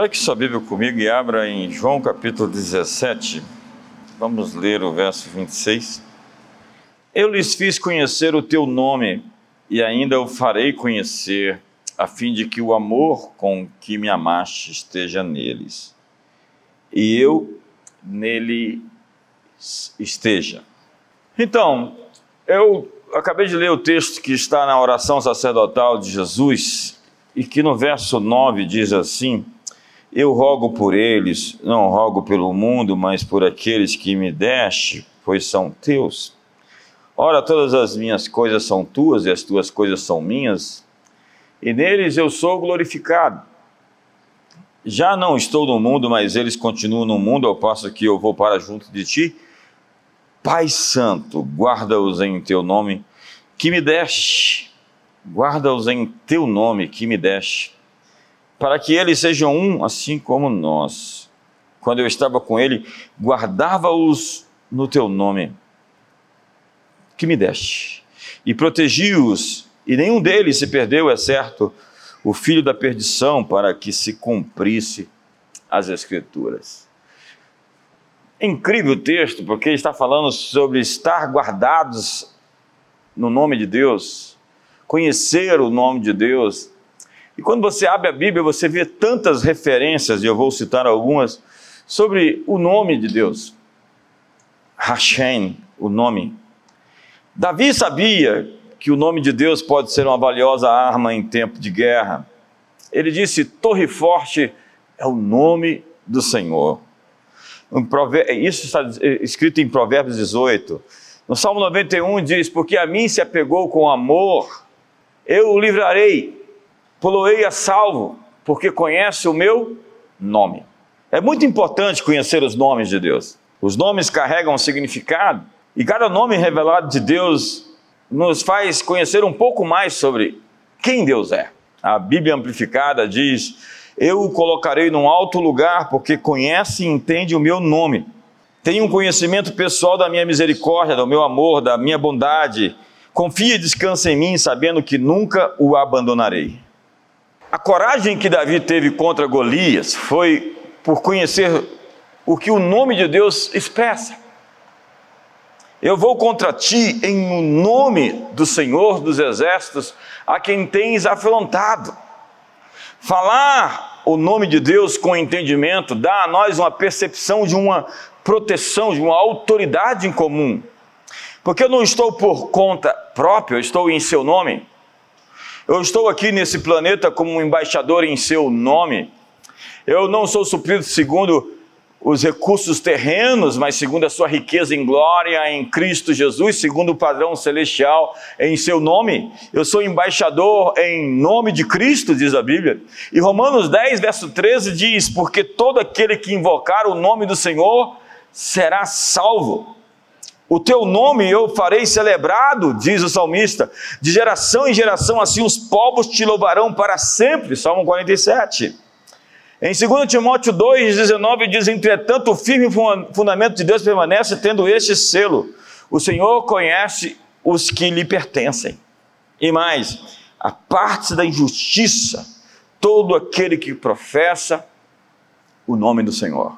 Pegue sua Bíblia comigo e abra em João capítulo 17. Vamos ler o verso 26. Eu lhes fiz conhecer o teu nome e ainda o farei conhecer, a fim de que o amor com que me amaste esteja neles e eu nele esteja. Então, eu acabei de ler o texto que está na oração sacerdotal de Jesus e que no verso 9 diz assim: Eu rogo por eles, não rogo pelo mundo, mas por aqueles que me deste, pois são teus. Ora, todas as minhas coisas são tuas e as tuas coisas são minhas, e neles eu sou glorificado. Já não estou no mundo, mas eles continuam no mundo, ao passo que eu vou para junto de ti. Pai Santo, guarda-os em teu nome que me deste, guarda-os em teu nome que me deste, para que eles sejam um assim como nós. Quando eu estava com ele, guardava-os no teu nome que me deste, e protegi-os, e nenhum deles se perdeu, é certo, o filho da perdição, para que se cumprisse as Escrituras. É incrível o texto, porque está falando sobre estar guardados no nome de Deus, conhecer o nome de Deus. E quando você abre a Bíblia, você vê tantas referências, e eu vou citar algumas, sobre o nome de Deus. Hashem, o nome. Davi sabia que o nome de Deus pode ser uma valiosa arma em tempo de guerra. Ele disse: Torre forte é o nome do Senhor. Isso está escrito em Provérbios 18. No Salmo 91 diz: Porque a mim se apegou com amor, eu o livrarei, poloei a salvo, porque conhece o meu nome. É muito importante conhecer os nomes de Deus. Os nomes carregam um significado, e cada nome revelado de Deus nos faz conhecer um pouco mais sobre quem Deus é. A Bíblia Amplificada diz: Eu o colocarei num alto lugar, porque conhece e entende o meu nome. Tem um conhecimento pessoal da minha misericórdia, do meu amor, da minha bondade. Confia e descansa em mim, sabendo que nunca o abandonarei. A coragem que Davi teve contra Golias foi por conhecer o que o nome de Deus expressa. Eu vou contra ti em nome do Senhor dos Exércitos, a quem tens afrontado. Falar o nome de Deus com entendimento dá a nós uma percepção de uma proteção, de uma autoridade em comum. Porque eu não estou por conta própria, eu estou em seu nome. Eu estou aqui nesse planeta como um embaixador em seu nome. Eu não sou suprido segundo os recursos terrenos, mas segundo a sua riqueza em glória em Cristo Jesus, segundo o padrão celestial em seu nome. Eu sou embaixador em nome de Cristo, diz a Bíblia. E Romanos 10, verso 13 diz: Porque todo aquele que invocar o nome do Senhor será salvo. O teu nome eu farei celebrado, diz o salmista, de geração em geração, assim os povos te louvarão para sempre. Salmo 47. Em 2 Timóteo 2,19 diz: Entretanto, o firme fundamento de Deus permanece, tendo este selo: O Senhor conhece os que lhe pertencem. E mais, a parte da injustiça, todo aquele que professa o nome do Senhor.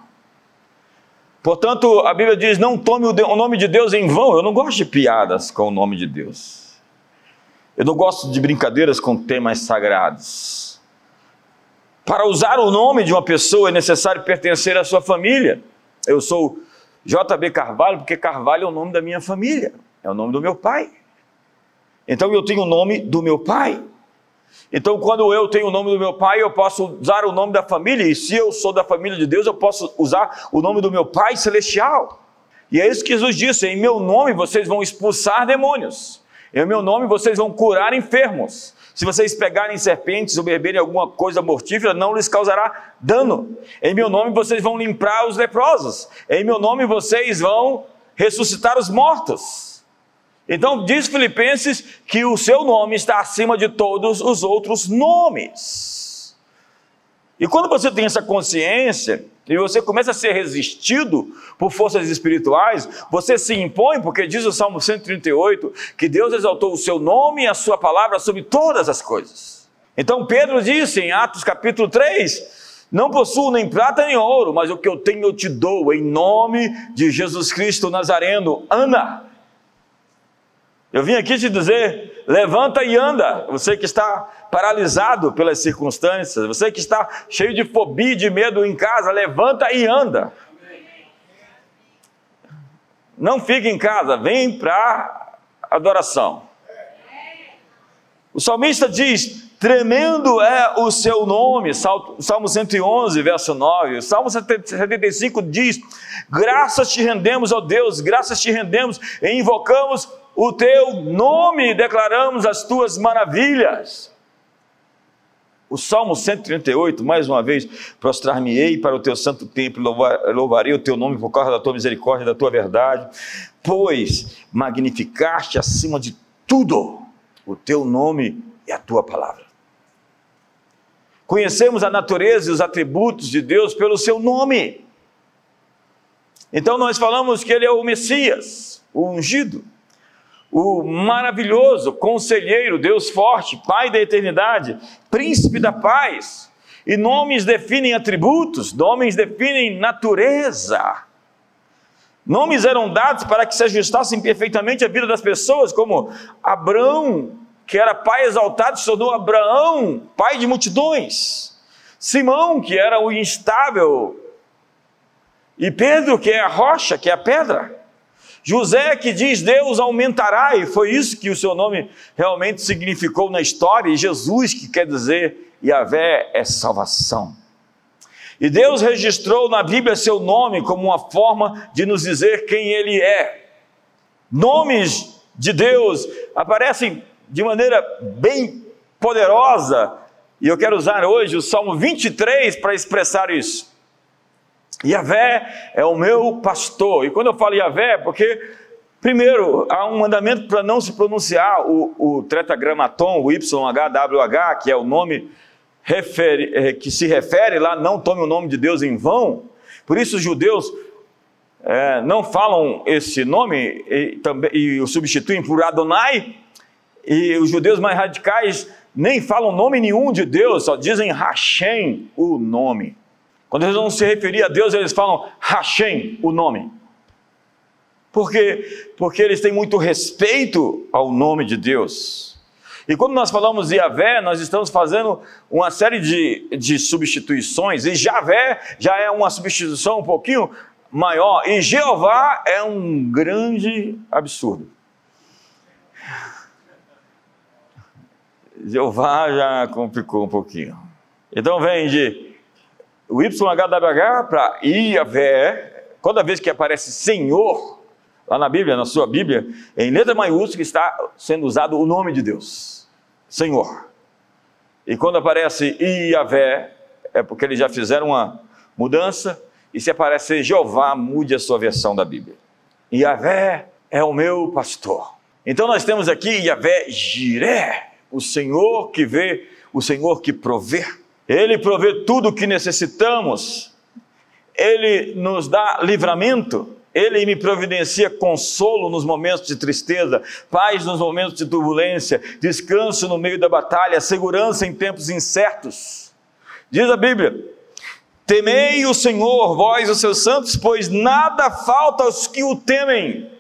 Portanto, a Bíblia diz: não tome o nome de Deus em vão. Eu não gosto de piadas com o nome de Deus. Eu não gosto de brincadeiras com temas sagrados. Para usar o nome de uma pessoa é necessário pertencer à sua família. Eu sou JB Carvalho porque Carvalho é o nome da minha família, é o nome do meu pai. Então eu tenho o nome do meu pai. Então, quando eu tenho o nome do meu pai, eu posso usar o nome da família, e se eu sou da família de Deus, eu posso usar o nome do meu Pai celestial. E é isso que Jesus disse: em meu nome vocês vão expulsar demônios, em meu nome vocês vão curar enfermos, se vocês pegarem serpentes ou beberem alguma coisa mortífera, não lhes causará dano. Em meu nome vocês vão limpar os leprosos. Em meu nome vocês vão ressuscitar os mortos. Então diz Filipenses que o seu nome está acima de todos os outros nomes. E quando você tem essa consciência, e você começa a ser resistido por forças espirituais, você se impõe, porque diz o Salmo 138 que Deus exaltou o seu nome e a sua palavra sobre todas as coisas. Então Pedro disse em Atos capítulo 3 Não possuo nem prata nem ouro, mas o que eu tenho eu te dou, em nome de Jesus Cristo Nazareno. Anda. Eu vim aqui te dizer: levanta e anda. Você que está paralisado pelas circunstâncias, você que está cheio de fobia de medo em casa, levanta e anda. Não fique em casa, vem para adoração. O salmista diz: Tremendo é o seu nome, Salmo 111, verso 9. O Salmo 75 diz: Graças te rendemos, ó Deus, graças te rendemos e invocamos o teu nome, declaramos as tuas maravilhas. O Salmo 138, mais uma vez, prostrar-me-ei para o teu santo templo, louvarei o teu nome por causa da tua misericórdia da tua verdade, pois magnificaste acima de tudo o teu nome e a tua palavra. Conhecemos a natureza e os atributos de Deus pelo seu nome. Então nós falamos que ele é o Messias, o ungido o maravilhoso conselheiro, Deus forte, Pai da eternidade, príncipe da paz. E nomes definem atributos, nomes definem natureza. Nomes eram dados para que se ajustassem perfeitamente à vida das pessoas, como Abraão, que era pai exaltado, se tornou Abraão, pai de multidões. Simão, que era o instável. E Pedro, que é a rocha, que é a pedra. José que diz Deus aumentará, e foi isso que o seu nome realmente significou na história, e Jesus que quer dizer Yahvé é salvação. E Deus registrou na Bíblia seu nome como uma forma de nos dizer quem Ele é. Nomes de Deus aparecem de maneira bem poderosa, e eu quero usar hoje o Salmo 23 para expressar isso. Yahvé é o meu pastor. E quando eu falo Yahvé, é porque, primeiro, há um mandamento para não se pronunciar o, o tetragramaton, o YHWH, que é o nome eh, que se refere lá, não tome o nome de Deus em vão. Por isso os judeus é, não falam esse nome e, também, e o substituem por Adonai, e os judeus mais radicais nem falam nome nenhum de Deus, só dizem Hashem, o nome. Quando eles vão se referir a Deus, eles falam Hashem, o nome. Por quê? Porque eles têm muito respeito ao nome de Deus. E quando nós falamos de Yahvé, nós estamos fazendo uma série de, de substituições, e Javé já é uma substituição um pouquinho maior, e Jeová é um grande absurdo. Jeová já complicou um pouquinho. Então vem de o YHWH para Iavé, toda vez que aparece Senhor, lá na Bíblia, na sua Bíblia, em letra maiúscula está sendo usado o nome de Deus, Senhor. E quando aparece Iavé, é porque eles já fizeram uma mudança, e se aparecer Jeová, mude a sua versão da Bíblia. Iavé é o meu pastor. Então nós temos aqui Iavé Jiré, o Senhor que vê, o Senhor que provê. Ele provê tudo o que necessitamos, Ele nos dá livramento, Ele me providencia consolo nos momentos de tristeza, paz nos momentos de turbulência, descanso no meio da batalha, segurança em tempos incertos. Diz a Bíblia: Temei o Senhor, vós os seus santos, pois nada falta aos que o temem.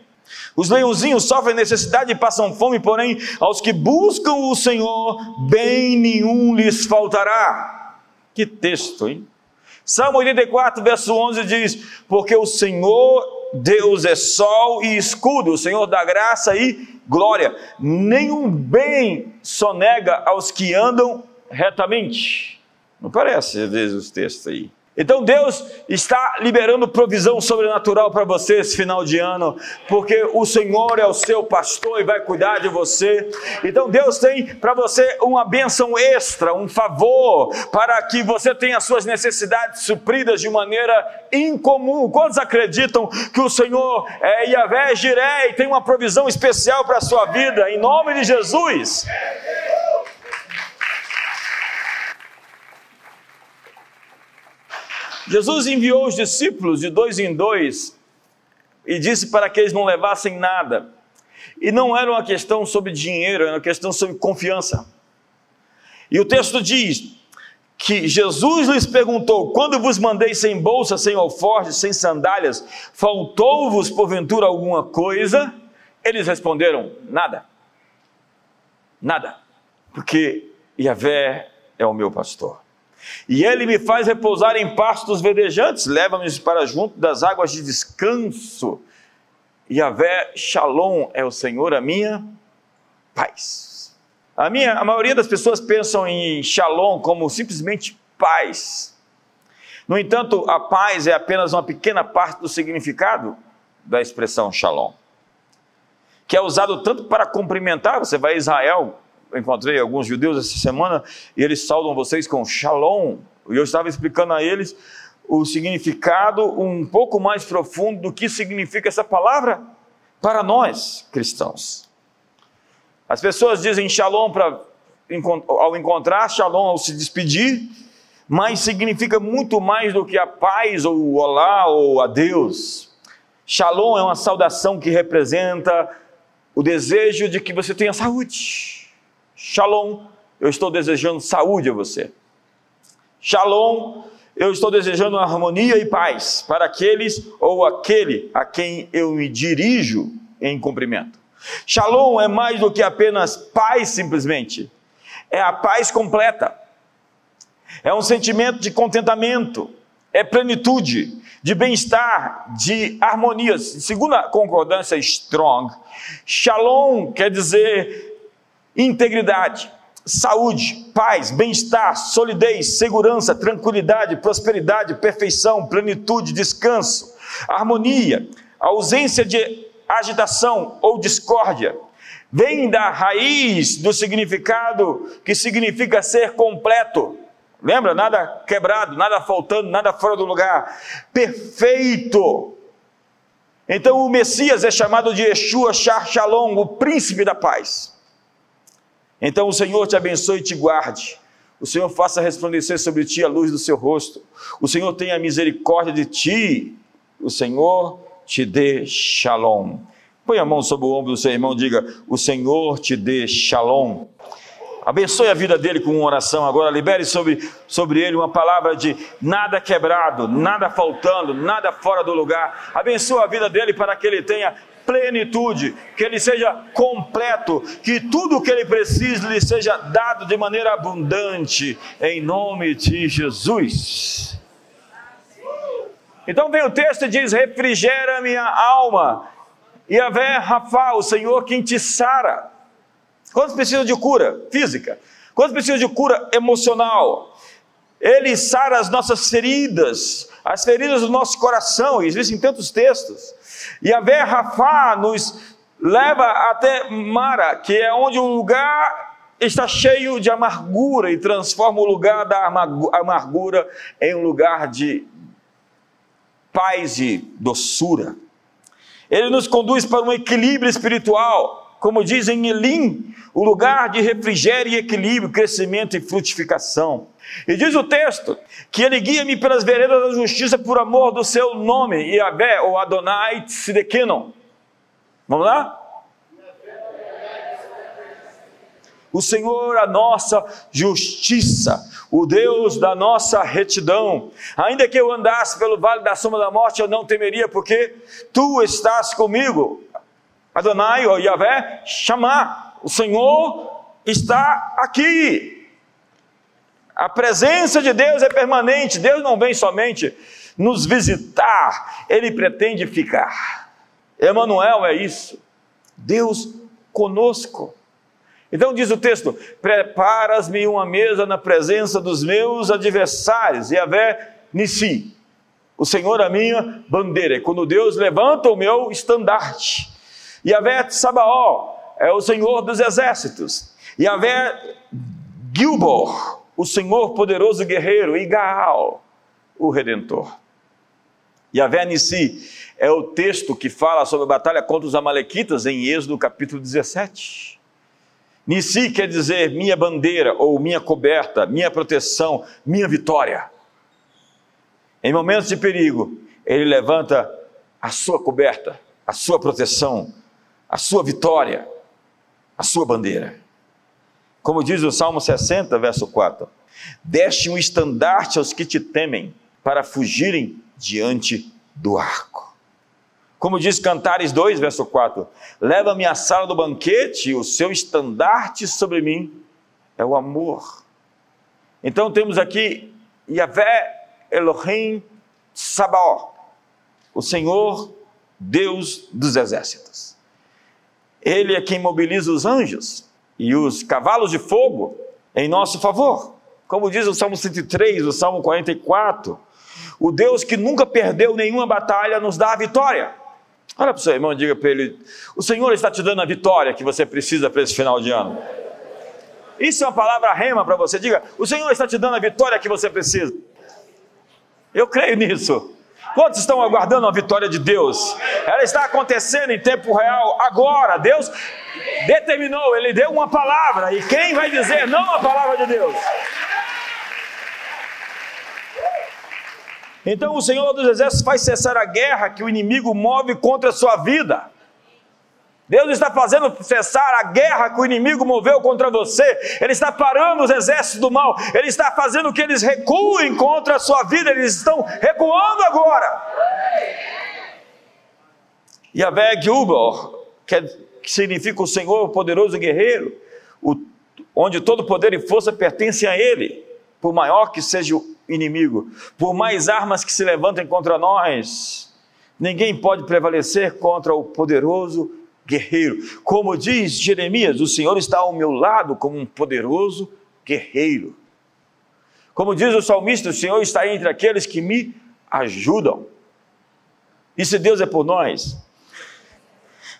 Os leãozinhos sofrem necessidade e passam fome, porém, aos que buscam o Senhor, bem nenhum lhes faltará. Que texto, hein? Salmo 84, verso 11 diz: Porque o Senhor Deus é sol e escudo, o Senhor dá graça e glória. Nenhum bem sonega aos que andam retamente. Não parece, às vezes, os textos aí. Então Deus está liberando provisão sobrenatural para você esse final de ano, porque o Senhor é o seu pastor e vai cuidar de você. Então Deus tem para você uma bênção extra, um favor, para que você tenha suas necessidades supridas de maneira incomum. Quantos acreditam que o Senhor é Yahvé Jiré e tem uma provisão especial para a sua vida, em nome de Jesus? Jesus enviou os discípulos de dois em dois e disse para que eles não levassem nada. E não era uma questão sobre dinheiro, era uma questão sobre confiança. E o texto diz que Jesus lhes perguntou: Quando vos mandei sem bolsa, sem alforje, sem sandálias, faltou-vos porventura alguma coisa? Eles responderam: Nada. Nada. Porque Yahvé é o meu pastor. E ele me faz repousar em pastos verdejantes, leva-me para junto das águas de descanso. Yahvé Shalom é o Senhor, a minha paz. A, minha, a maioria das pessoas pensam em Shalom como simplesmente paz. No entanto, a paz é apenas uma pequena parte do significado da expressão Shalom, que é usado tanto para cumprimentar, você vai a Israel, encontrei alguns judeus essa semana e eles saudam vocês com shalom. E eu estava explicando a eles o significado um pouco mais profundo do que significa essa palavra para nós cristãos. As pessoas dizem shalom para ao encontrar, shalom ao se despedir, mas significa muito mais do que a paz ou olá ou adeus. Shalom é uma saudação que representa o desejo de que você tenha saúde Shalom, eu estou desejando saúde a você. Shalom, eu estou desejando harmonia e paz para aqueles ou aquele a quem eu me dirijo em cumprimento. Shalom é mais do que apenas paz, simplesmente. É a paz completa. É um sentimento de contentamento, é plenitude, de bem-estar, de harmonia. Segundo a concordância Strong, Shalom quer dizer integridade, saúde, paz, bem-estar, solidez, segurança, tranquilidade, prosperidade, perfeição, plenitude, descanso, harmonia, ausência de agitação ou discórdia. Vem da raiz do significado que significa ser completo. Lembra? Nada quebrado, nada faltando, nada fora do lugar. Perfeito. Então o Messias é chamado de Yeshua Shar Shalom, o príncipe da paz. Então o Senhor te abençoe e te guarde. O Senhor faça resplandecer sobre ti a luz do seu rosto. O Senhor tenha misericórdia de ti. O Senhor te dê shalom. Põe a mão sobre o ombro do seu irmão e diga: O Senhor te dê shalom. Abençoe a vida dele com uma oração agora. Libere sobre, sobre ele uma palavra de nada quebrado, nada faltando, nada fora do lugar. Abençoe a vida dele para que ele tenha plenitude, que ele seja completo, que tudo o que ele precisa lhe seja dado de maneira abundante, em nome de Jesus. Então vem o texto e diz: refrigera minha alma, e a Rafa, o Senhor quem te sara. Quantos precisam de cura física? Quantos precisam de cura emocional? Ele sara as nossas feridas, as feridas do nosso coração, existem tantos textos. E a Vé Rafá nos leva até Mara, que é onde o lugar está cheio de amargura e transforma o lugar da amargura em um lugar de paz e doçura. Ele nos conduz para um equilíbrio espiritual, como dizem em Elim, o lugar de refrigério e equilíbrio, crescimento e frutificação. E diz o texto que ele guia-me pelas veredas da justiça por amor do seu nome, Yahvé ou Adonai Tsidekenon. Vamos lá? O Senhor, a nossa justiça, o Deus da nossa retidão. Ainda que eu andasse pelo vale da sombra da morte, eu não temeria, porque tu estás comigo. Adonai, ou Yahvé, chamar. O Senhor está aqui. A presença de Deus é permanente. Deus não vem somente nos visitar, ele pretende ficar. Emanuel é isso. Deus conosco. Então diz o texto: Preparas-me uma mesa na presença dos meus adversários, e Yahvé Nissi. O Senhor a minha bandeira. Quando Deus levanta o meu estandarte. Yahvé Sabaó é o Senhor dos exércitos. Yahvé Gilbor o Senhor poderoso guerreiro, e Gaal, o Redentor. Yahvé Nissi é o texto que fala sobre a batalha contra os Amalequitas em Êxodo capítulo 17. Nissi quer dizer minha bandeira, ou minha coberta, minha proteção, minha vitória. Em momentos de perigo, ele levanta a sua coberta, a sua proteção, a sua vitória, a sua bandeira. Como diz o Salmo 60, verso 4: Deste um estandarte aos que te temem, para fugirem diante do arco. Como diz Cantares 2, verso 4: Leva-me à sala do banquete, o seu estandarte sobre mim é o amor. Então temos aqui Yahvé Elohim Sabaó, o Senhor Deus dos exércitos. Ele é quem mobiliza os anjos e os cavalos de fogo em nosso favor. Como diz o Salmo 103, o Salmo 44, o Deus que nunca perdeu nenhuma batalha nos dá a vitória. Olha para o seu irmão e diga para ele: O Senhor está te dando a vitória que você precisa para esse final de ano. Isso é uma palavra rema para você. Diga: O Senhor está te dando a vitória que você precisa. Eu creio nisso. Quantos estão aguardando a vitória de Deus? Ela está acontecendo em tempo real agora. Deus determinou, Ele deu uma palavra. E quem vai dizer não a palavra de Deus? Então o Senhor dos Exércitos faz cessar a guerra que o inimigo move contra a sua vida. Deus está fazendo cessar a guerra que o inimigo moveu contra você. Ele está parando os exércitos do mal. Ele está fazendo que eles recuem contra a sua vida. Eles estão recuando agora. E a Ubor, que, que significa o Senhor poderoso guerreiro, o, onde todo poder e força pertencem a Ele, por maior que seja o inimigo, por mais armas que se levantem contra nós, ninguém pode prevalecer contra o poderoso guerreiro. Como diz Jeremias, o Senhor está ao meu lado como um poderoso guerreiro. Como diz o salmista, o Senhor está entre aqueles que me ajudam. E se Deus é por nós?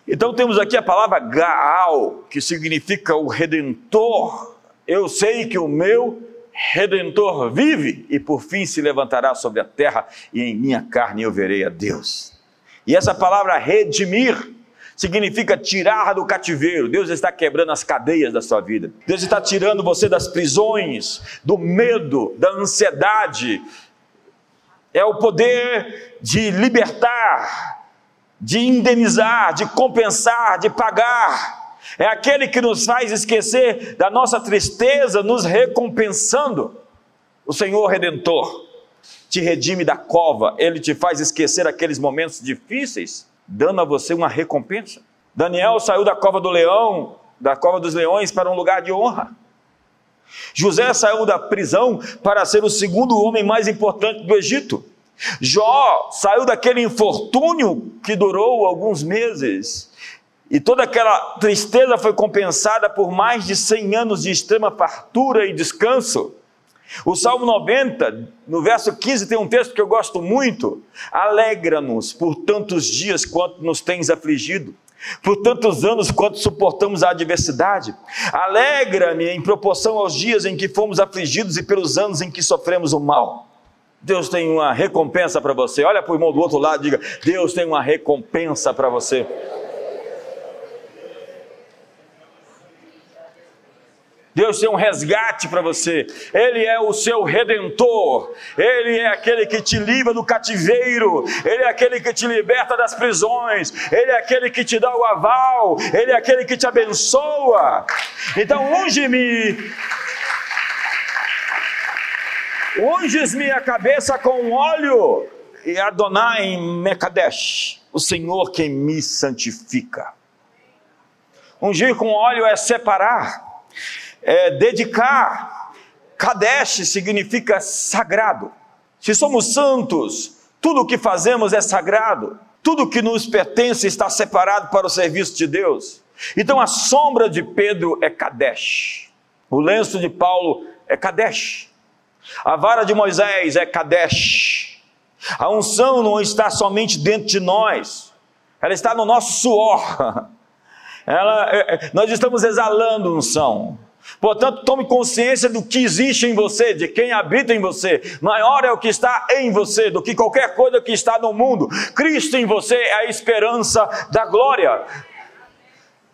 Então temos aqui a palavra Gaal, que significa o redentor. Eu sei que o meu redentor vive e por fim se levantará sobre a terra, e em minha carne eu verei a Deus. E essa palavra redimir significa tirar do cativeiro. Deus está quebrando as cadeias da sua vida. Deus está tirando você das prisões, do medo, da ansiedade. É o poder de libertar, de indenizar, de compensar, de pagar. É aquele que nos faz esquecer da nossa tristeza, nos recompensando. O Senhor Redentor te redime da cova, ele te faz esquecer aqueles momentos difíceis dando a você uma recompensa. Daniel saiu da cova do leão, da cova dos leões, para um lugar de honra. José saiu da prisão para ser o segundo homem mais importante do Egito. Jó saiu daquele infortúnio que durou alguns meses. E toda aquela tristeza foi compensada por mais de 100 anos de extrema fartura e descanso. O Salmo 90, no verso 15, tem um texto que eu gosto muito. Alegra-nos por tantos dias quanto nos tens afligido, por tantos anos quanto suportamos a adversidade. Alegra-me em proporção aos dias em que fomos afligidos e pelos anos em que sofremos o mal. Deus tem uma recompensa para você. Olha para o irmão do outro lado e diga: Deus tem uma recompensa para você. Deus tem um resgate para você. Ele é o seu redentor. Ele é aquele que te livra do cativeiro. Ele é aquele que te liberta das prisões. Ele é aquele que te dá o aval. Ele é aquele que te abençoa. Então, unge-me. Unges-me a cabeça com óleo. E Adonai Mekadesh, o Senhor quem me santifica. Ungir com óleo é separar é, dedicar. Kadesh significa sagrado. Se somos santos, tudo o que fazemos é sagrado. Tudo que nos pertence está separado para o serviço de Deus. Então a sombra de Pedro é Kadesh. O lenço de Paulo é Kadesh. A vara de Moisés é Kadesh. A unção não está somente dentro de nós, ela está no nosso suor. Ela, é, é, nós estamos exalando unção. Portanto, tome consciência do que existe em você, de quem habita em você. Maior é o que está em você do que qualquer coisa que está no mundo. Cristo em você é a esperança da glória.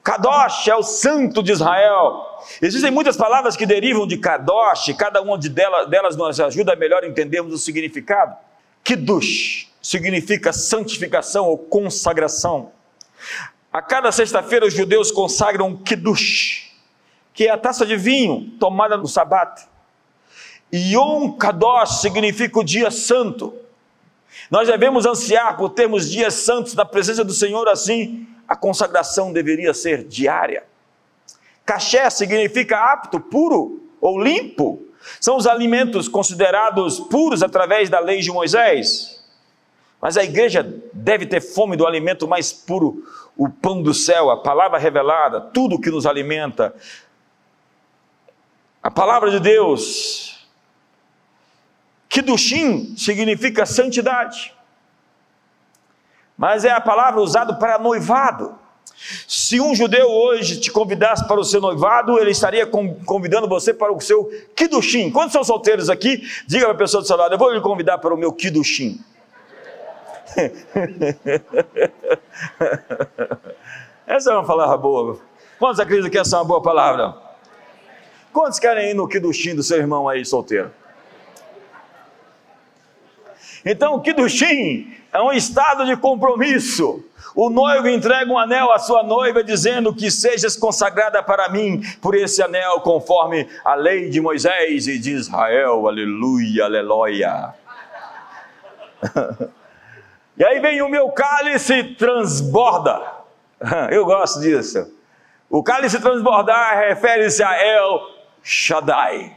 Kadosh é o santo de Israel. Existem muitas palavras que derivam de Kadosh, cada uma de delas, delas nos ajuda a melhor entendermos o significado. Kiddush significa santificação ou consagração. A cada sexta-feira os judeus consagram Kiddush que é a taça de vinho tomada no sabate. Yom Kadosh significa o dia santo. Nós devemos ansiar por termos dias santos na presença do Senhor, assim a consagração deveria ser diária. Caché significa apto, puro ou limpo. São os alimentos considerados puros através da lei de Moisés. Mas a igreja deve ter fome do alimento mais puro, o pão do céu, a palavra revelada, tudo que nos alimenta. A palavra de Deus. Kidushin significa santidade. Mas é a palavra usada para noivado. Se um judeu hoje te convidasse para o seu noivado, ele estaria convidando você para o seu kidushin. Quantos são solteiros aqui? Diga para a pessoa do seu lado, eu vou lhe convidar para o meu kidushin. essa é uma palavra boa. Quantos acreditam que essa é uma boa palavra? Quantos querem ir no kidushin do seu irmão aí solteiro? Então, o kidushin é um estado de compromisso o noivo entrega um anel à sua noiva, dizendo que sejas consagrada para mim por esse anel, conforme a lei de Moisés e de Israel. Aleluia, aleluia. e aí vem o meu cálice transborda. Eu gosto disso. O cálice transbordar refere-se a El Shaddai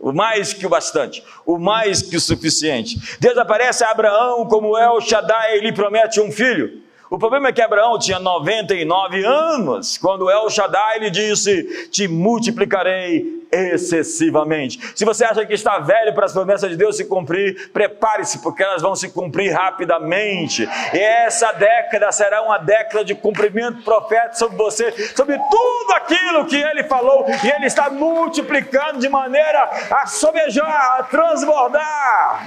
o mais que o bastante, o mais que o suficiente. Deus aparece a Abraão como El Shaddai e lhe promete um filho. O problema é que Abraão tinha 99 anos, quando El Shaddai lhe disse: Te multiplicarei excessivamente. Se você acha que está velho para as promessas de Deus se cumprir, prepare-se, porque elas vão se cumprir rapidamente. E essa década será uma década de cumprimento profético sobre você, sobre tudo aquilo que ele falou, e ele está multiplicando de maneira a sobejar, a transbordar.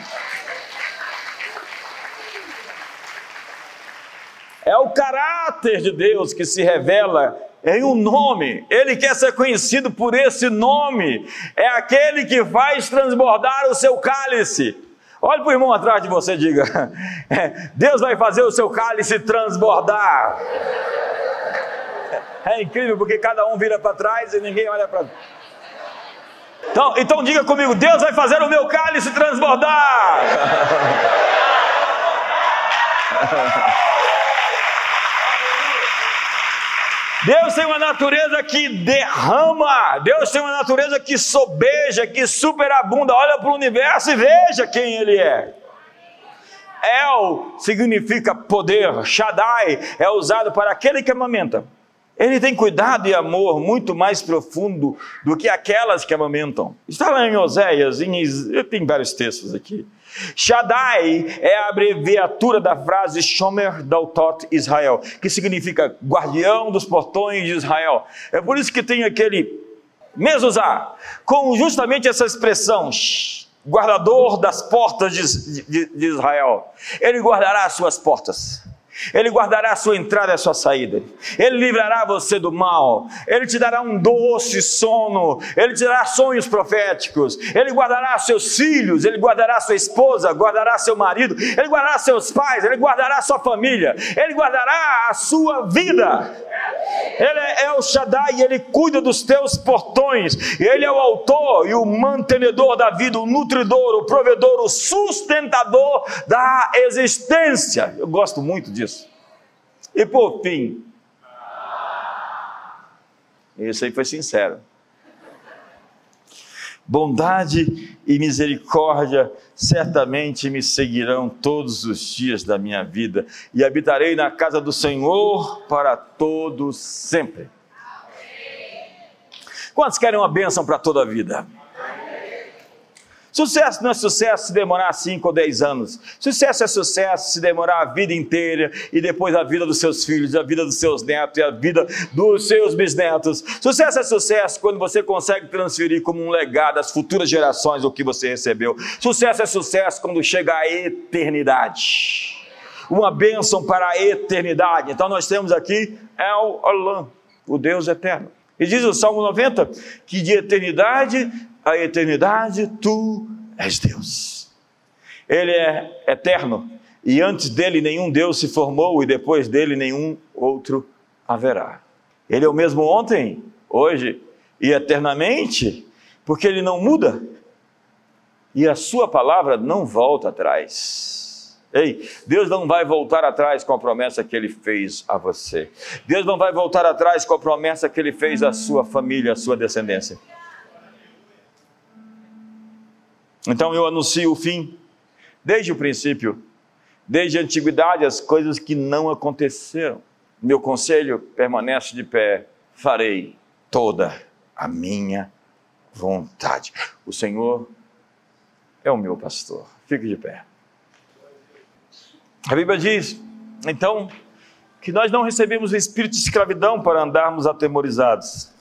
É o caráter de Deus que se revela em um nome. Ele quer ser conhecido por esse nome. É aquele que faz transbordar o seu cálice. Olhe para o irmão atrás de você e diga: é, Deus vai fazer o seu cálice transbordar. É incrível porque cada um vira para trás e ninguém olha para então, então diga comigo: Deus vai fazer o meu cálice transbordar. Deus tem uma natureza que derrama, Deus tem uma natureza que sobeja, que superabunda. Olha para o universo e veja quem Ele é. El significa poder, Shaddai é usado para aquele que amamenta. Ele tem cuidado e amor muito mais profundo do que aquelas que amamentam. Está lá em Oséias, em, tem vários textos aqui. Shaddai é a abreviatura da frase Shomer Daltot Israel, que significa guardião dos portões de Israel. É por isso que tem aquele Mezuzá, com justamente essa expressão, guardador das portas de, de, de Israel. Ele guardará as suas portas. Ele guardará a sua entrada e a sua saída. Ele livrará você do mal. Ele te dará um doce sono. Ele te dará sonhos proféticos. Ele guardará seus filhos. Ele guardará sua esposa. Guardará seu marido. Ele guardará seus pais. Ele guardará sua família. Ele guardará a sua vida. Ele é o Shaddai ele cuida dos teus portões. Ele é o autor e o mantenedor da vida, o nutridor, o provedor, o sustentador da existência. Eu gosto muito disso. E por fim, esse aí foi sincero. Bondade e misericórdia certamente me seguirão todos os dias da minha vida e habitarei na casa do Senhor para todos sempre. Quantos querem uma bênção para toda a vida? Sucesso não é sucesso se demorar 5 ou 10 anos. Sucesso é sucesso se demorar a vida inteira e depois a vida dos seus filhos, a vida dos seus netos e a vida dos seus bisnetos. Sucesso é sucesso quando você consegue transferir como um legado às futuras gerações o que você recebeu. Sucesso é sucesso quando chega a eternidade. Uma bênção para a eternidade. Então nós temos aqui El Olam, o Deus eterno. E diz o Salmo 90 que de eternidade a eternidade, tu és Deus. Ele é eterno e antes dele nenhum Deus se formou e depois dele nenhum outro haverá. Ele é o mesmo ontem, hoje e eternamente, porque ele não muda. E a sua palavra não volta atrás. Ei, Deus não vai voltar atrás com a promessa que ele fez a você. Deus não vai voltar atrás com a promessa que ele fez à sua família, à sua descendência. Então eu anuncio o fim, desde o princípio, desde a antiguidade, as coisas que não aconteceram. Meu conselho permanece de pé, farei toda a minha vontade. O Senhor é o meu pastor. Fique de pé. A Bíblia diz, então, que nós não recebemos o espírito de escravidão para andarmos atemorizados.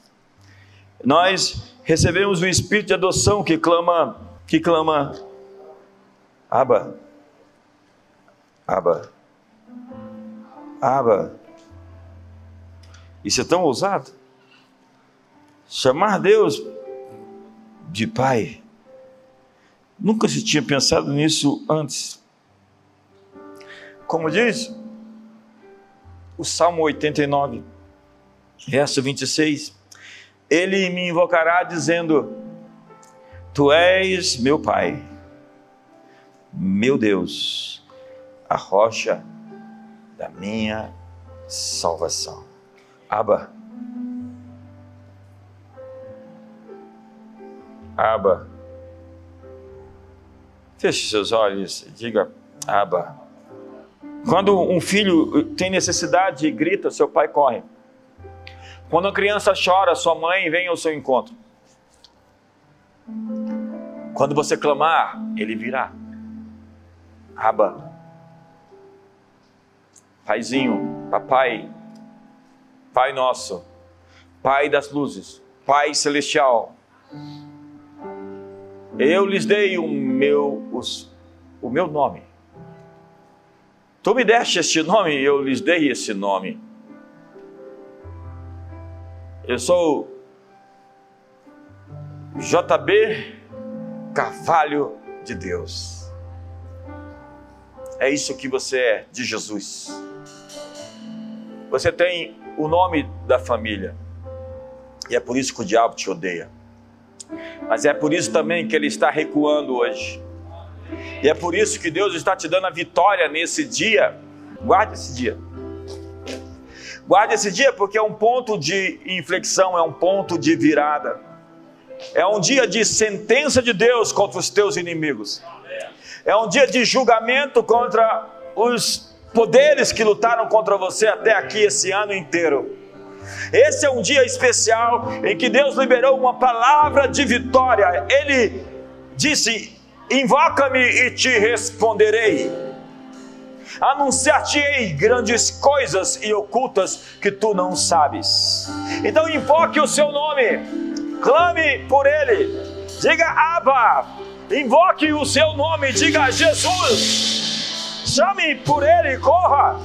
Nós recebemos o espírito de adoção que clama que clama: Aba, Aba, Aba. Isso é tão ousado. Chamar Deus de Pai. Nunca se tinha pensado nisso antes. Como diz o Salmo 89, verso 26, ele me invocará dizendo: Tu és meu Pai, meu Deus, a rocha da minha salvação. Aba. Aba. Feche seus olhos diga Aba. Quando um filho tem necessidade e grita, seu pai corre. Quando a criança chora, sua mãe vem ao seu encontro. Quando você clamar, ele virá. Aba. Paizinho, papai, Pai nosso, Pai das luzes, Pai celestial. Eu lhes dei o meu, os, o meu nome. Tu me deste este nome eu lhes dei esse nome. Eu sou JB Carvalho de Deus. É isso que você é de Jesus. Você tem o nome da família. E é por isso que o diabo te odeia. Mas é por isso também que ele está recuando hoje. E é por isso que Deus está te dando a vitória nesse dia. Guarde esse dia. Guarde esse dia porque é um ponto de inflexão, é um ponto de virada. É um dia de sentença de Deus contra os teus inimigos. É um dia de julgamento contra os poderes que lutaram contra você até aqui esse ano inteiro. Esse é um dia especial em que Deus liberou uma palavra de vitória. Ele disse: Invoca-me e te responderei. Anunciar-te-ei grandes coisas e ocultas que tu não sabes. Então invoque o seu nome clame por ele, diga Abba, invoque o seu nome, diga Jesus, chame por ele, corra,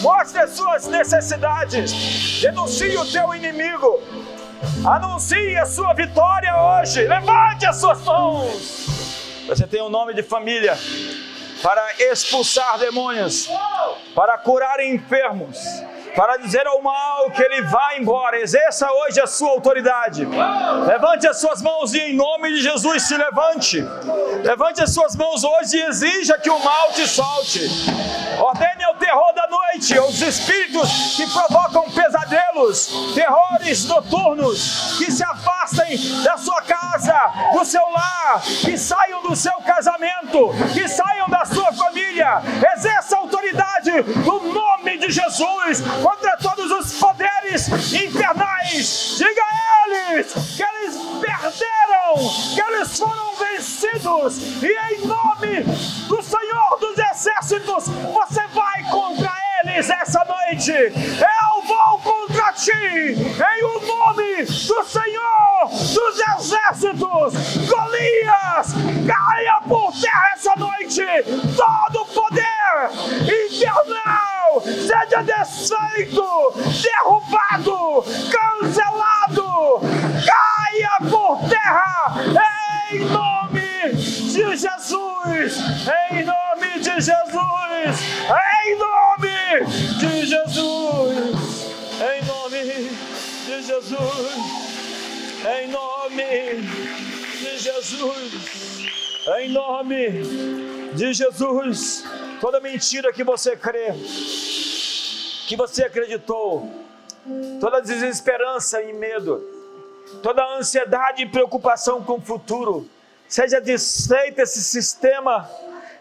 mostre as suas necessidades, denuncie o teu inimigo, anuncie a sua vitória hoje, levante as suas mãos. Você tem um nome de família para expulsar demônios, para curar enfermos para dizer ao mal que ele vá embora. Exerça hoje a sua autoridade. Levante as suas mãos e em nome de Jesus se levante. Levante as suas mãos hoje e exija que o mal te solte. Ordene ao terror da noite, aos espíritos que provocam pesadelos, terrores noturnos, que se afastem da sua casa, do seu lar, que saiam do seu casamento, que saiam da sua família. Exerça a autoridade no nome de Jesus contra todos os poderes infernais. Diga a eles que eles perderam, que eles foram vencidos, e em nome do Senhor dos Exércitos, você vai contra eles essa noite. Eu vou contra ti, em o nome do Senhor dos Exércitos. Golias, caia por terra essa noite. Todo poder infernal seja desfeito, derrubado, cancelado, caia por terra, em nome de Jesus, em nome de Jesus, em nome de Jesus, em nome de Jesus, em nome de Jesus. Em nome de Jesus. Toda mentira que você crê, que você acreditou, toda desesperança e medo, toda ansiedade e preocupação com o futuro, seja desfeita esse sistema,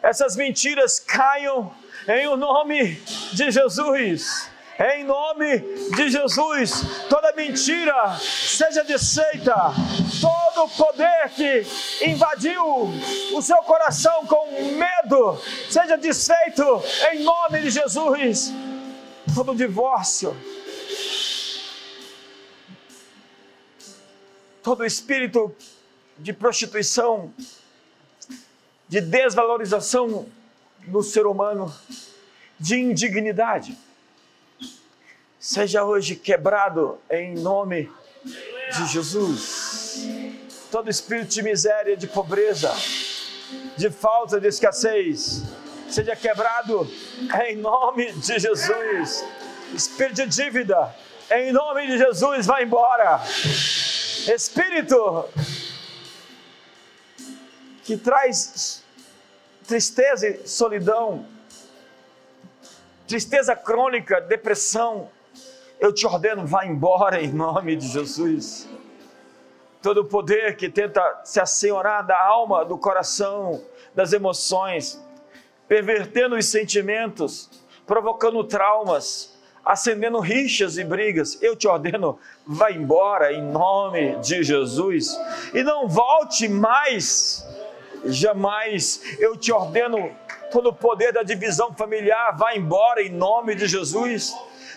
essas mentiras caiam em o nome de Jesus. Em nome de Jesus, toda mentira seja desfeita, todo poder que invadiu o seu coração com medo seja desfeito em nome de Jesus. Todo divórcio, todo espírito de prostituição, de desvalorização do ser humano, de indignidade seja hoje quebrado em nome de Jesus. Todo espírito de miséria, de pobreza, de falta, de escassez, seja quebrado em nome de Jesus. Espírito de dívida, em nome de Jesus, vai embora. Espírito que traz tristeza e solidão, tristeza crônica, depressão, eu te ordeno, vá embora em nome de Jesus. Todo poder que tenta se assenhorar da alma, do coração, das emoções, pervertendo os sentimentos, provocando traumas, acendendo rixas e brigas, eu te ordeno, vá embora em nome de Jesus e não volte mais, jamais. Eu te ordeno, todo o poder da divisão familiar, vá embora em nome de Jesus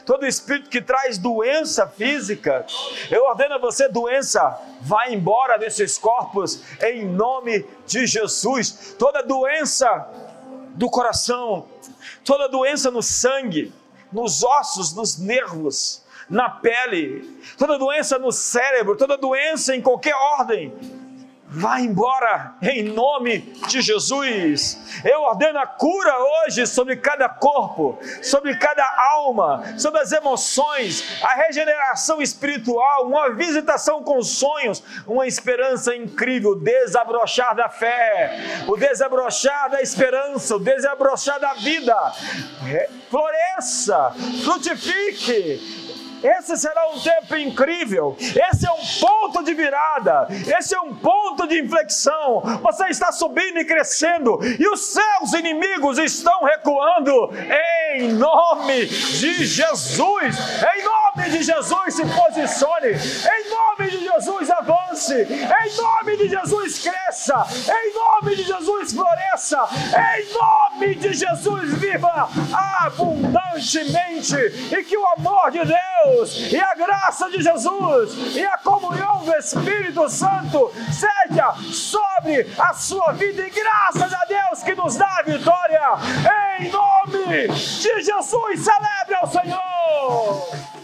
todo espírito que traz doença física, eu ordeno a você, doença, vá embora desses corpos, em nome de Jesus. Toda doença do coração, toda doença no sangue, nos ossos, nos nervos, na pele, toda doença no cérebro, toda doença em qualquer ordem, Vá embora em nome de Jesus. Eu ordeno a cura hoje sobre cada corpo, sobre cada alma, sobre as emoções, a regeneração espiritual, uma visitação com sonhos, uma esperança incrível, o desabrochar da fé, o desabrochar da esperança, o desabrochar da vida. Floresça, frutifique, esse será um tempo incrível. Esse é um ponto de virada. Esse é um ponto de inflexão. Você está subindo e crescendo, e os seus inimigos estão recuando. Em nome de Jesus. Em nome de Jesus, se posicione. Em nome de Jesus, avance. Em nome de Jesus, cresça. Em nome de Jesus, floresça. Em nome de Jesus, viva abundantemente. E que o amor de Deus Deus e a graça de Jesus e a comunhão do Espírito Santo seja sobre a sua vida e graças a Deus que nos dá a vitória em nome de Jesus. Celebre ao Senhor.